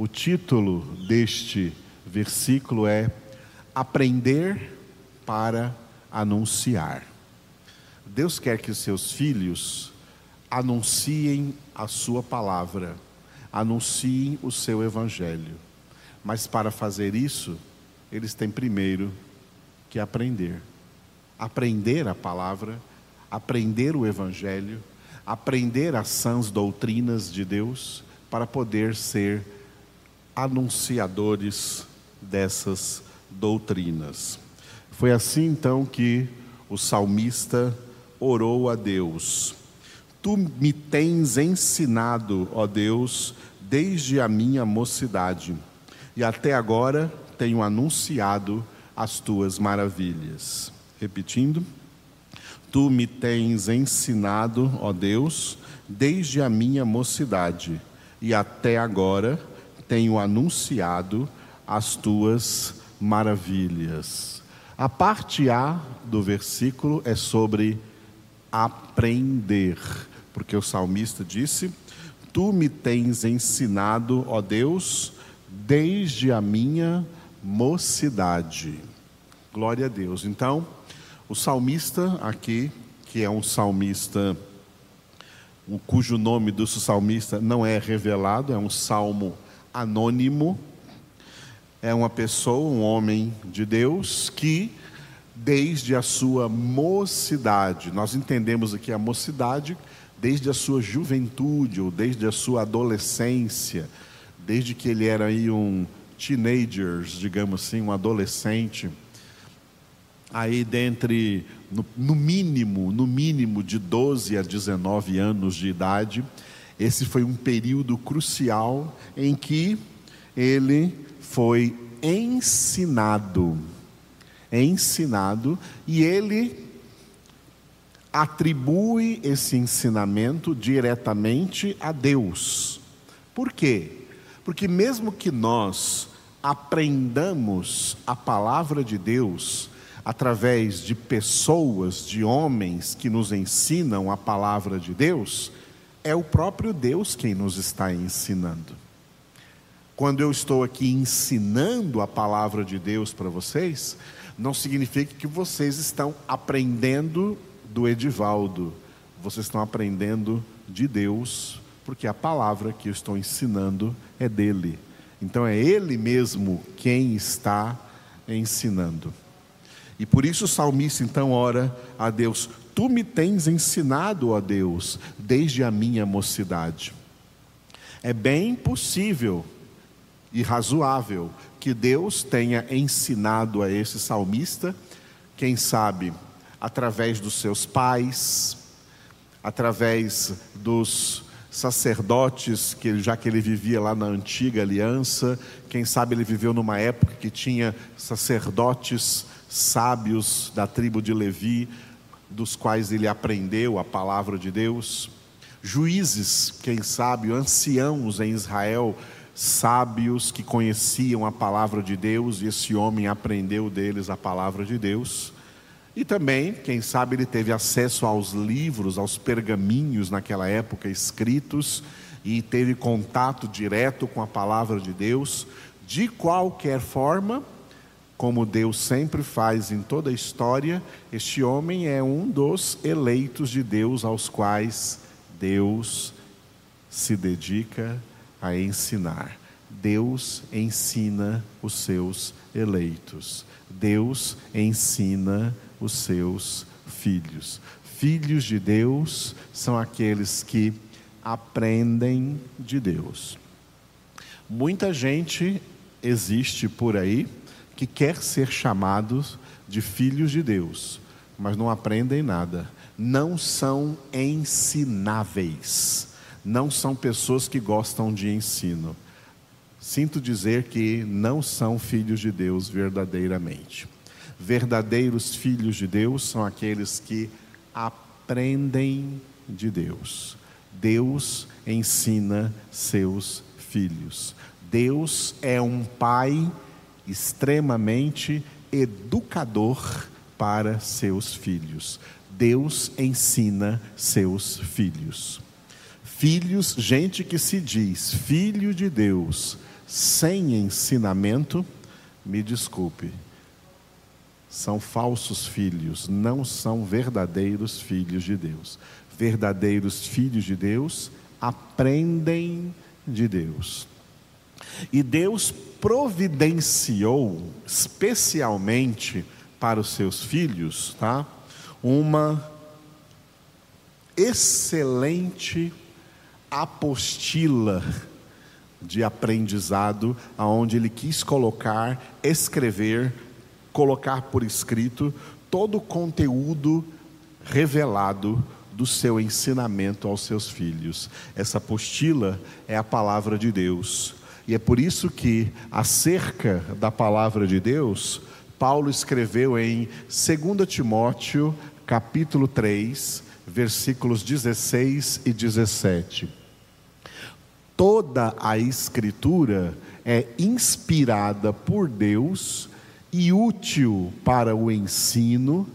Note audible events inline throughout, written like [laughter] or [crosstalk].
O título deste versículo é Aprender para anunciar. Deus quer que os seus filhos anunciem a sua palavra, anunciem o seu evangelho. Mas para fazer isso, eles têm primeiro que aprender. Aprender a palavra, aprender o evangelho, aprender as sãs doutrinas de Deus para poder ser anunciadores dessas doutrinas. Foi assim então que o salmista orou a Deus: Tu me tens ensinado, ó Deus, desde a minha mocidade, e até agora tenho anunciado as tuas maravilhas. Repetindo, tu me tens ensinado, ó Deus, desde a minha mocidade, e até agora tenho anunciado as tuas maravilhas. A parte A do versículo é sobre aprender, porque o salmista disse: Tu me tens ensinado, ó Deus, desde a minha mocidade. Glória a Deus. Então, o salmista aqui, que é um salmista, cujo nome do salmista não é revelado, é um salmo anônimo, é uma pessoa, um homem de Deus que desde a sua mocidade, nós entendemos aqui a mocidade desde a sua juventude ou desde a sua adolescência, desde que ele era aí um teenager, digamos assim, um adolescente, aí dentre no, no mínimo, no mínimo de 12 a 19 anos de idade, esse foi um período crucial em que ele foi ensinado, ensinado, e ele atribui esse ensinamento diretamente a Deus. Por quê? Porque mesmo que nós aprendamos a palavra de Deus através de pessoas, de homens que nos ensinam a palavra de Deus, é o próprio Deus quem nos está ensinando. Quando eu estou aqui ensinando a palavra de Deus para vocês, não significa que vocês estão aprendendo do Edivaldo, vocês estão aprendendo de Deus, porque a palavra que eu estou ensinando é dele. Então é ele mesmo quem está ensinando. E por isso o salmista então ora a Deus: Tu me tens ensinado, ó Deus, desde a minha mocidade. É bem possível e razoável que Deus tenha ensinado a esse salmista, quem sabe através dos seus pais, através dos sacerdotes, que já que ele vivia lá na antiga aliança, quem sabe ele viveu numa época que tinha sacerdotes sábios da tribo de Levi, dos quais ele aprendeu a palavra de Deus, juízes, quem sabe, anciãos em Israel, sábios que conheciam a palavra de Deus, e esse homem aprendeu deles a palavra de Deus. E também, quem sabe, ele teve acesso aos livros, aos pergaminhos naquela época escritos e teve contato direto com a palavra de Deus. De qualquer forma, como Deus sempre faz em toda a história, este homem é um dos eleitos de Deus aos quais Deus se dedica a ensinar. Deus ensina os seus eleitos. Deus ensina os seus filhos. Filhos de Deus são aqueles que aprendem de Deus. Muita gente existe por aí que quer ser chamados de filhos de Deus, mas não aprendem nada. Não são ensináveis. Não são pessoas que gostam de ensino. Sinto dizer que não são filhos de Deus verdadeiramente. Verdadeiros filhos de Deus são aqueles que aprendem de Deus. Deus ensina seus filhos. Deus é um pai extremamente educador para seus filhos. Deus ensina seus filhos. Filhos, gente que se diz filho de Deus, sem ensinamento, me desculpe, são falsos filhos, não são verdadeiros filhos de Deus. Verdadeiros filhos de Deus aprendem de Deus. E Deus providenciou especialmente para os seus filhos, tá? Uma excelente apostila de aprendizado, aonde ele quis colocar, escrever, colocar por escrito todo o conteúdo revelado do seu ensinamento aos seus filhos. Essa apostila é a palavra de Deus. E é por isso que, acerca da palavra de Deus, Paulo escreveu em 2 Timóteo, capítulo 3, versículos 16 e 17 toda a Escritura é inspirada por Deus e útil para o ensino,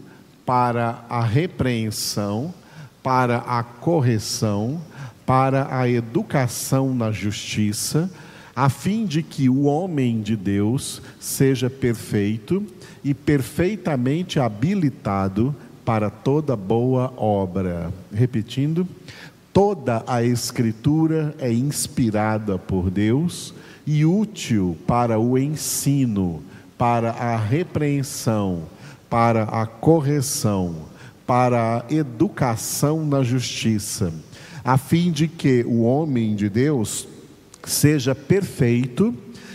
para a repreensão, para a correção, para a educação na justiça, a fim de que o homem de Deus seja perfeito e perfeitamente habilitado para toda boa obra. Repetindo, Toda a Escritura é inspirada por Deus e útil para o ensino, para a repreensão, para a correção, para a educação na justiça, a fim de que o homem de Deus seja perfeito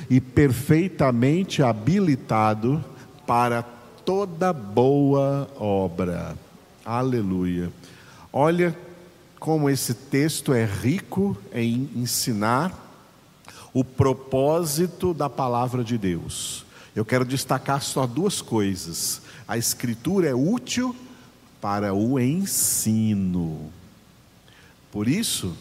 e perfeitamente habilitado para toda boa obra. Aleluia. Olha como esse texto é rico em ensinar o propósito da palavra de Deus. Eu quero destacar só duas coisas. A escritura é útil para o ensino. Por isso,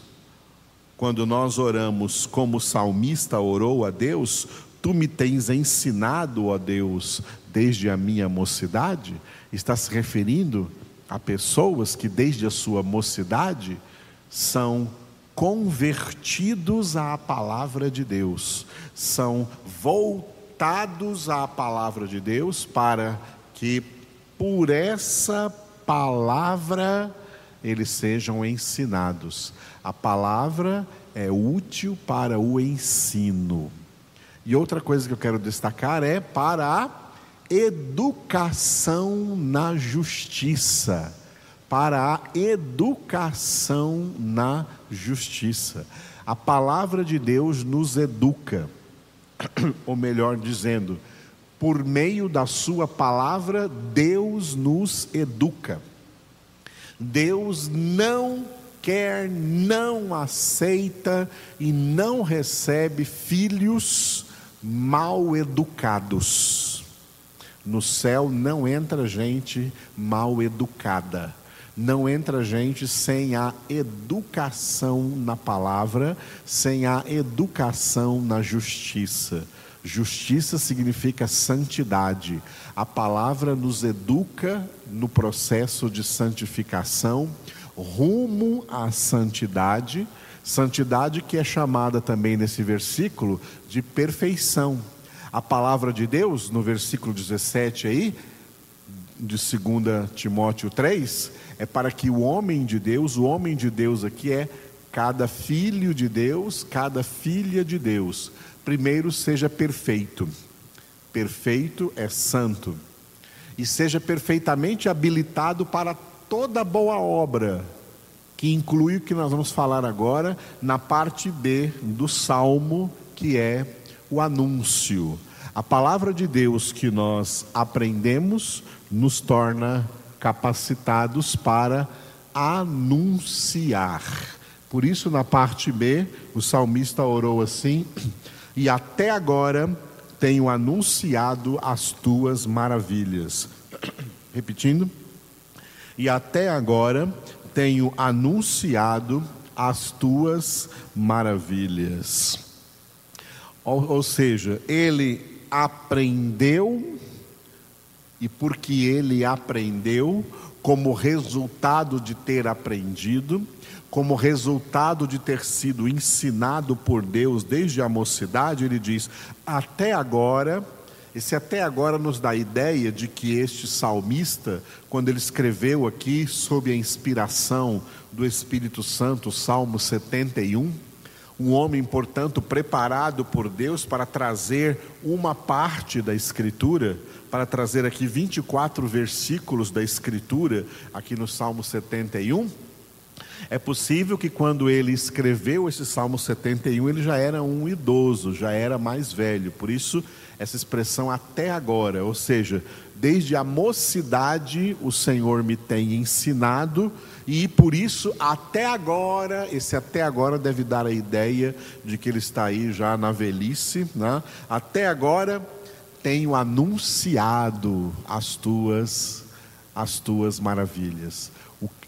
quando nós oramos como o salmista orou a Deus, tu me tens ensinado, ó Deus, desde a minha mocidade, está se referindo Há pessoas que desde a sua mocidade são convertidos à palavra de Deus, são voltados à palavra de Deus para que por essa palavra eles sejam ensinados. A palavra é útil para o ensino. E outra coisa que eu quero destacar é para a educação na justiça. Para a educação na justiça. A palavra de Deus nos educa, [clears throat] ou melhor dizendo, por meio da Sua palavra, Deus nos educa. Deus não quer, não aceita e não recebe filhos mal educados. No céu não entra gente mal educada, não entra gente sem a educação na palavra, sem a educação na justiça. Justiça significa santidade. A palavra nos educa no processo de santificação, rumo à santidade, santidade que é chamada também nesse versículo de perfeição. A palavra de Deus, no versículo 17 aí, de 2 Timóteo 3, é para que o homem de Deus, o homem de Deus aqui é cada filho de Deus, cada filha de Deus, primeiro seja perfeito. Perfeito é santo. E seja perfeitamente habilitado para toda boa obra, que inclui o que nós vamos falar agora na parte B do salmo, que é o anúncio. A palavra de Deus que nós aprendemos nos torna capacitados para anunciar. Por isso, na parte B, o salmista orou assim: [clears throat] E até agora tenho anunciado as tuas maravilhas. [clears throat] Repetindo. E até agora tenho anunciado as tuas maravilhas. Ou, ou seja, ele aprendeu, e porque ele aprendeu, como resultado de ter aprendido, como resultado de ter sido ensinado por Deus desde a mocidade, ele diz: até agora. Esse até agora nos dá a ideia de que este salmista, quando ele escreveu aqui sob a inspiração do Espírito Santo, Salmo 71, um homem, portanto, preparado por Deus para trazer uma parte da Escritura, para trazer aqui 24 versículos da Escritura, aqui no Salmo 71 é possível que quando ele escreveu esse Salmo 71, ele já era um idoso, já era mais velho. Por isso, essa expressão até agora, ou seja, desde a mocidade o Senhor me tem ensinado, e por isso, até agora, esse até agora deve dar a ideia de que ele está aí já na velhice, né? até agora tenho anunciado as tuas, as tuas maravilhas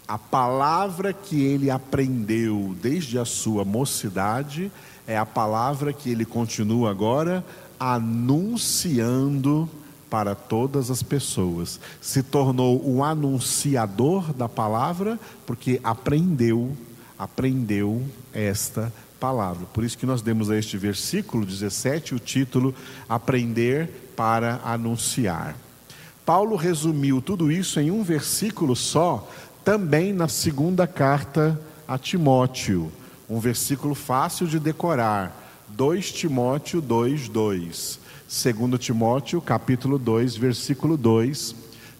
a palavra que ele aprendeu desde a sua mocidade é a palavra que ele continua agora anunciando para todas as pessoas. Se tornou um anunciador da palavra porque aprendeu, aprendeu esta palavra. Por isso que nós demos a este versículo 17 o título Aprender para anunciar. Paulo resumiu tudo isso em um versículo só, também na segunda carta a Timóteo, um versículo fácil de decorar, 2 Timóteo 2, 2. 2 Timóteo, capítulo 2, versículo 2,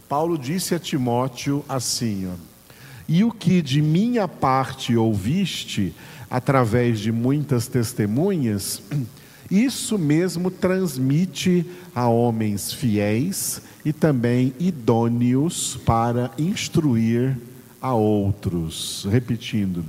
Paulo disse a Timóteo assim: E o que de minha parte ouviste, através de muitas testemunhas, isso mesmo transmite a homens fiéis e também idôneos para instruir a outros. Repetindo,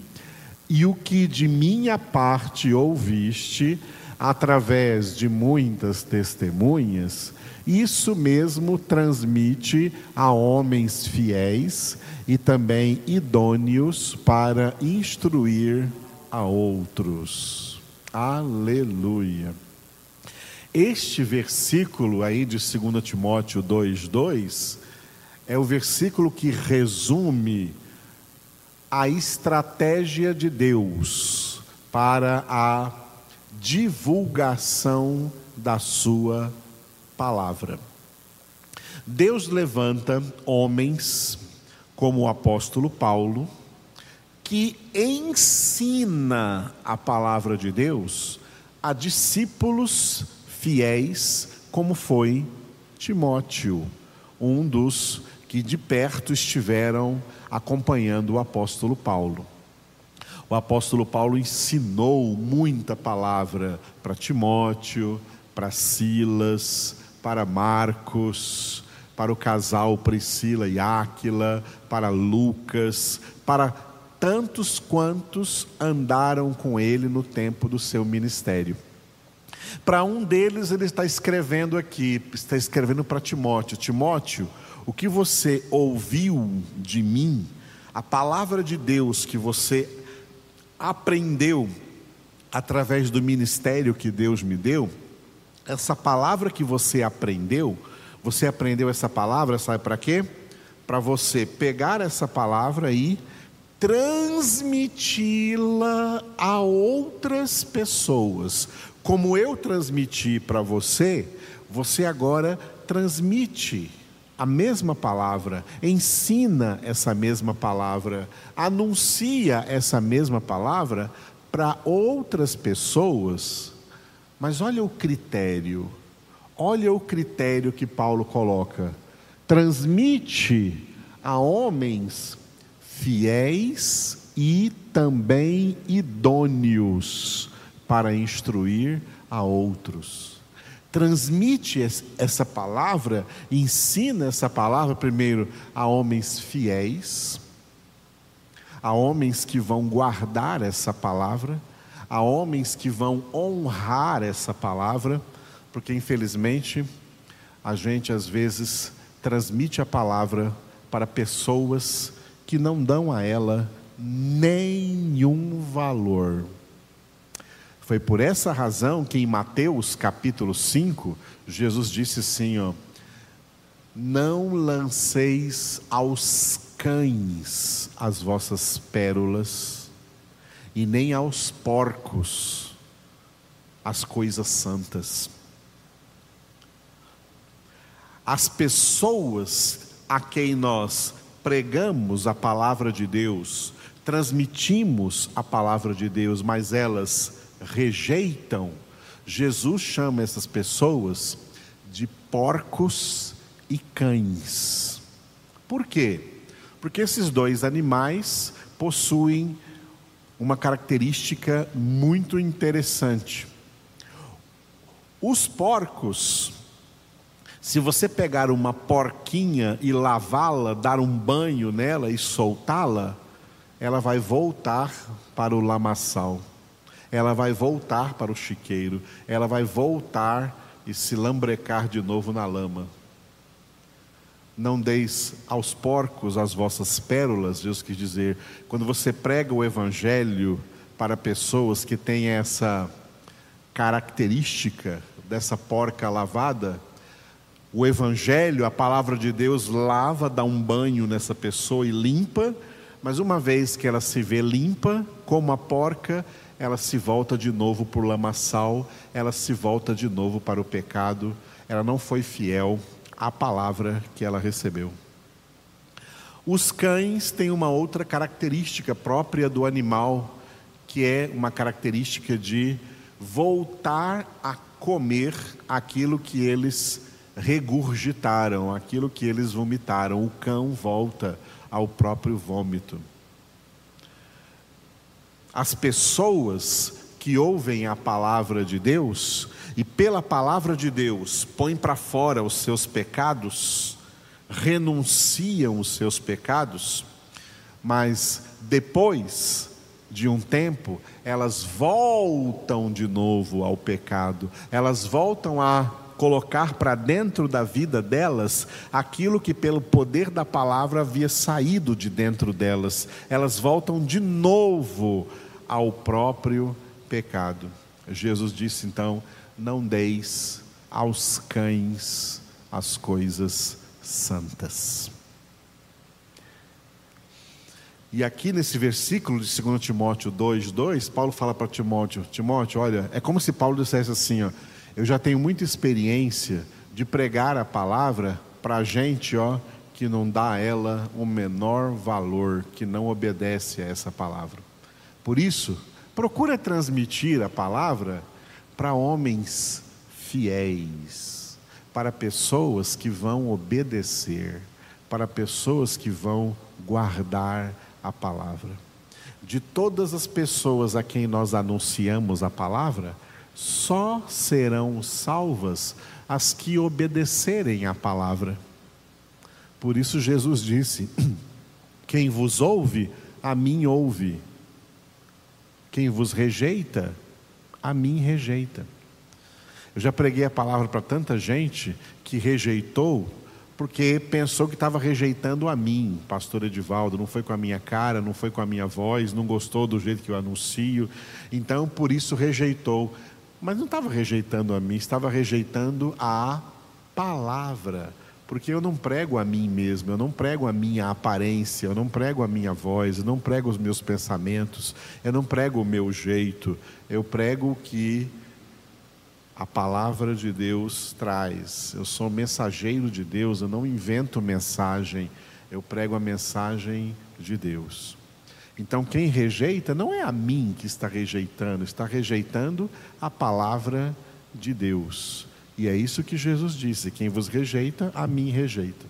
e o que de minha parte ouviste, através de muitas testemunhas, isso mesmo transmite a homens fiéis e também idôneos para instruir a outros. Aleluia. Este versículo aí de 2 Timóteo 2:2 é o versículo que resume a estratégia de Deus para a divulgação da Sua palavra. Deus levanta homens como o apóstolo Paulo, que ensina a palavra de Deus a discípulos fiéis, como foi Timóteo, um dos que de perto estiveram acompanhando o apóstolo Paulo. O apóstolo Paulo ensinou muita palavra para Timóteo, para Silas, para Marcos, para o casal Priscila e Áquila, para Lucas, para tantos quantos andaram com ele no tempo do seu ministério. Para um deles, ele está escrevendo aqui, está escrevendo para Timóteo: Timóteo, o que você ouviu de mim, a palavra de Deus que você aprendeu através do ministério que Deus me deu, essa palavra que você aprendeu, você aprendeu essa palavra, sabe para quê? Para você pegar essa palavra e transmiti-la a outras pessoas. Como eu transmiti para você, você agora transmite a mesma palavra, ensina essa mesma palavra, anuncia essa mesma palavra para outras pessoas. Mas olha o critério, olha o critério que Paulo coloca: transmite a homens fiéis e também idôneos para instruir a outros transmite essa palavra, ensina essa palavra primeiro a homens fiéis, a homens que vão guardar essa palavra, a homens que vão honrar essa palavra, porque infelizmente a gente às vezes transmite a palavra para pessoas que não dão a ela nenhum valor. Foi por essa razão que em Mateus capítulo 5, Jesus disse assim: ó, Não lanceis aos cães as vossas pérolas, e nem aos porcos as coisas santas. As pessoas a quem nós pregamos a palavra de Deus, transmitimos a palavra de Deus, mas elas rejeitam, Jesus chama essas pessoas de porcos e cães. Por quê? Porque esses dois animais possuem uma característica muito interessante. Os porcos, se você pegar uma porquinha e lavá-la, dar um banho nela e soltá-la, ela vai voltar para o lamaçal, ela vai voltar para o chiqueiro, ela vai voltar e se lambrecar de novo na lama. Não deis aos porcos as vossas pérolas, Deus quis dizer. Quando você prega o evangelho para pessoas que têm essa característica dessa porca lavada, o evangelho, a palavra de Deus lava, dá um banho nessa pessoa e limpa, mas uma vez que ela se vê limpa, como a porca, ela se volta de novo para o lamaçal, ela se volta de novo para o pecado, ela não foi fiel à palavra que ela recebeu. Os cães têm uma outra característica própria do animal, que é uma característica de voltar a comer aquilo que eles regurgitaram, aquilo que eles vomitaram. O cão volta ao próprio vômito. As pessoas que ouvem a palavra de Deus e pela palavra de Deus põem para fora os seus pecados, renunciam os seus pecados, mas depois de um tempo, elas voltam de novo ao pecado, elas voltam a colocar para dentro da vida delas aquilo que, pelo poder da palavra, havia saído de dentro delas, elas voltam de novo ao próprio pecado. Jesus disse então: Não deis aos cães as coisas santas. E aqui nesse versículo de 2 Timóteo 2, 2, Paulo fala para Timóteo: Timóteo, olha, é como se Paulo dissesse assim: ó, eu já tenho muita experiência de pregar a palavra para gente, ó, que não dá a ela o menor valor, que não obedece a essa palavra. Por isso, procura transmitir a palavra para homens fiéis, para pessoas que vão obedecer, para pessoas que vão guardar a palavra. De todas as pessoas a quem nós anunciamos a palavra, só serão salvas as que obedecerem à palavra. Por isso Jesus disse: [clears throat] Quem vos ouve, a mim ouve. Quem vos rejeita, a mim rejeita. Eu já preguei a palavra para tanta gente que rejeitou porque pensou que estava rejeitando a mim, pastor Edivaldo, não foi com a minha cara, não foi com a minha voz, não gostou do jeito que eu anuncio, então por isso rejeitou. Mas não estava rejeitando a mim, estava rejeitando a palavra, porque eu não prego a mim mesmo, eu não prego a minha aparência, eu não prego a minha voz, eu não prego os meus pensamentos, eu não prego o meu jeito, eu prego o que a palavra de Deus traz. Eu sou mensageiro de Deus, eu não invento mensagem, eu prego a mensagem de Deus. Então, quem rejeita não é a mim que está rejeitando, está rejeitando a palavra de Deus. E é isso que Jesus disse: quem vos rejeita, a mim rejeita.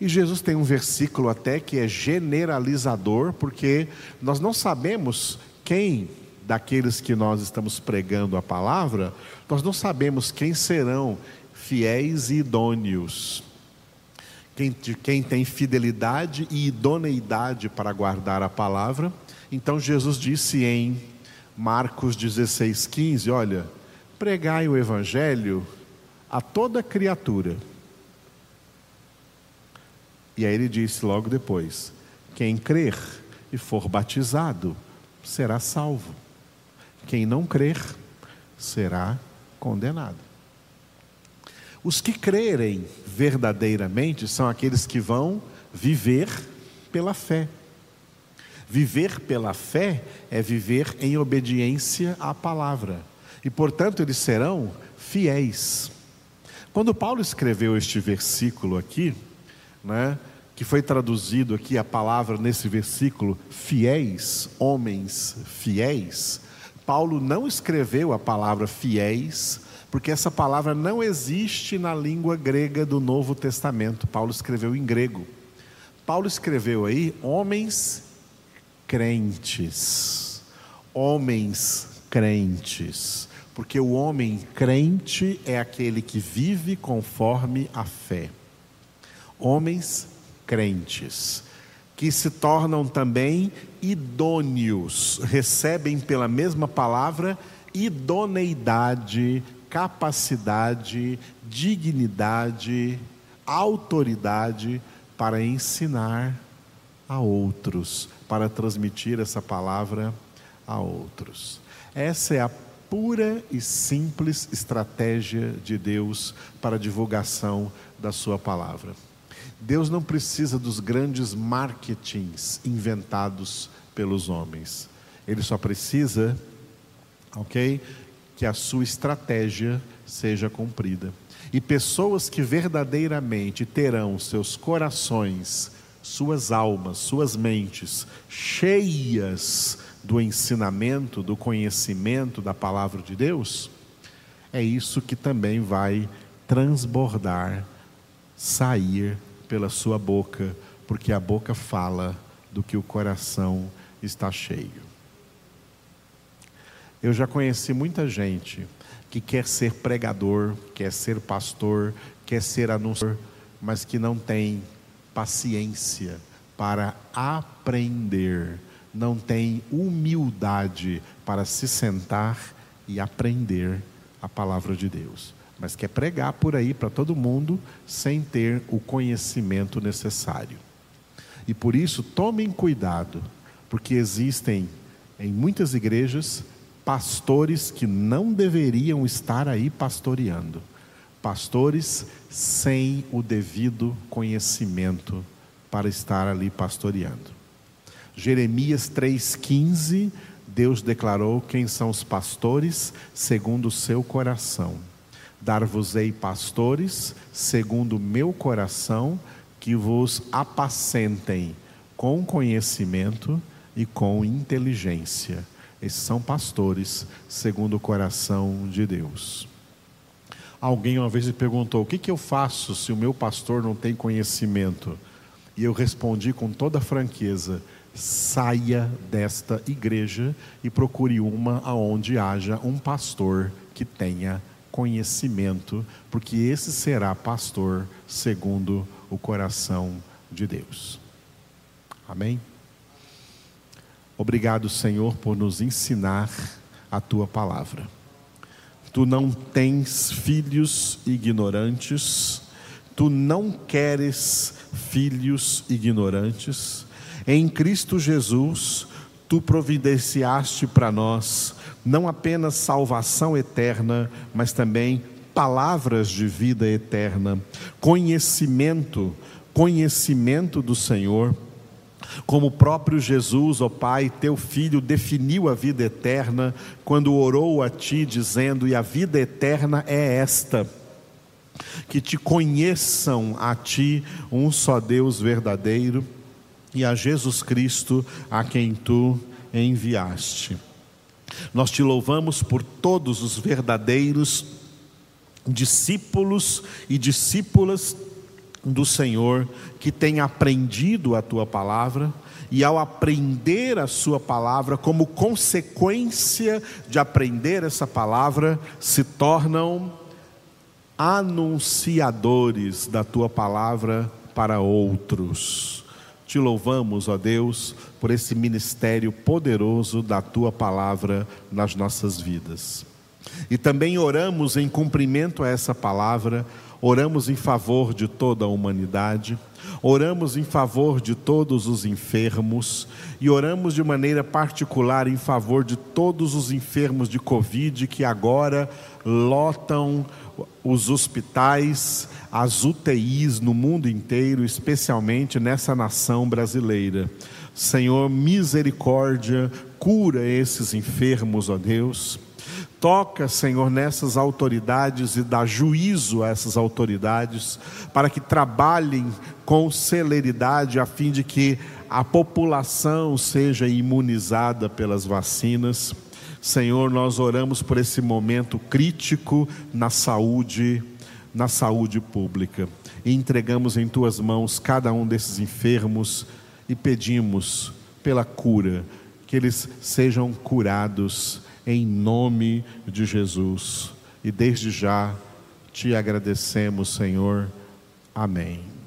E Jesus tem um versículo até que é generalizador, porque nós não sabemos quem daqueles que nós estamos pregando a palavra, nós não sabemos quem serão fiéis e idôneos. Quem, quem tem fidelidade e idoneidade para guardar a palavra. Então Jesus disse em Marcos 16, 15: Olha, pregai o evangelho a toda criatura. E aí ele disse logo depois: quem crer e for batizado será salvo. Quem não crer será condenado. Os que crerem verdadeiramente são aqueles que vão viver pela fé. Viver pela fé é viver em obediência à palavra. E, portanto, eles serão fiéis. Quando Paulo escreveu este versículo aqui, né, que foi traduzido aqui a palavra nesse versículo, fiéis, homens fiéis, Paulo não escreveu a palavra fiéis, porque essa palavra não existe na língua grega do Novo Testamento. Paulo escreveu em grego. Paulo escreveu aí homens crentes. Homens crentes. Porque o homem crente é aquele que vive conforme a fé. Homens crentes, que se tornam também idôneos, recebem pela mesma palavra idoneidade, capacidade, dignidade, autoridade para ensinar a outros, para transmitir essa palavra a outros. Essa é a pura e simples estratégia de Deus para a divulgação da Sua palavra. Deus não precisa dos grandes marketings inventados pelos homens. Ele só precisa, ok? Que a sua estratégia seja cumprida. E pessoas que verdadeiramente terão seus corações, suas almas, suas mentes cheias do ensinamento, do conhecimento da palavra de Deus, é isso que também vai transbordar, sair pela sua boca, porque a boca fala do que o coração está cheio. Eu já conheci muita gente que quer ser pregador, quer ser pastor, quer ser anunciador, mas que não tem paciência para aprender, não tem humildade para se sentar e aprender a palavra de Deus mas quer pregar por aí para todo mundo sem ter o conhecimento necessário. E por isso, tomem cuidado, porque existem em muitas igrejas pastores que não deveriam estar aí pastoreando. Pastores sem o devido conhecimento para estar ali pastoreando. Jeremias 3,15, Deus declarou quem são os pastores segundo o seu coração. Dar-vos-ei pastores, segundo o meu coração, que vos apacentem com conhecimento e com inteligência. Esses são pastores, segundo o coração de Deus. Alguém uma vez me perguntou: o que, que eu faço se o meu pastor não tem conhecimento? E eu respondi com toda franqueza: saia desta igreja e procure uma aonde haja um pastor que tenha conhecimento, porque esse será pastor segundo o coração de Deus. Amém? Obrigado, Senhor, por nos ensinar a tua palavra. Tu não tens filhos ignorantes, tu não queres filhos ignorantes. Em Cristo Jesus, tu providenciaste para nós não apenas salvação eterna, mas também palavras de vida eterna, conhecimento, conhecimento do Senhor. Como o próprio Jesus, ó oh Pai, teu filho definiu a vida eterna quando orou a ti, dizendo: E a vida eterna é esta, que te conheçam a ti, um só Deus verdadeiro, e a Jesus Cristo, a quem tu enviaste. Nós te louvamos por todos os verdadeiros discípulos e discípulas do Senhor que têm aprendido a tua palavra e ao aprender a sua palavra, como consequência de aprender essa palavra, se tornam anunciadores da tua palavra para outros. Te louvamos, ó Deus, por esse ministério poderoso da tua palavra nas nossas vidas. E também oramos em cumprimento a essa palavra, oramos em favor de toda a humanidade, oramos em favor de todos os enfermos e oramos de maneira particular em favor de todos os enfermos de Covid que agora lotam os hospitais, as UTIs no mundo inteiro, especialmente nessa nação brasileira. Senhor, misericórdia, cura esses enfermos, ó Deus. Toca, Senhor, nessas autoridades e dá juízo a essas autoridades, para que trabalhem com celeridade, a fim de que a população seja imunizada pelas vacinas. Senhor, nós oramos por esse momento crítico na saúde, na saúde pública. E entregamos em tuas mãos cada um desses enfermos e pedimos pela cura, que eles sejam curados em nome de Jesus. E desde já te agradecemos, Senhor. Amém.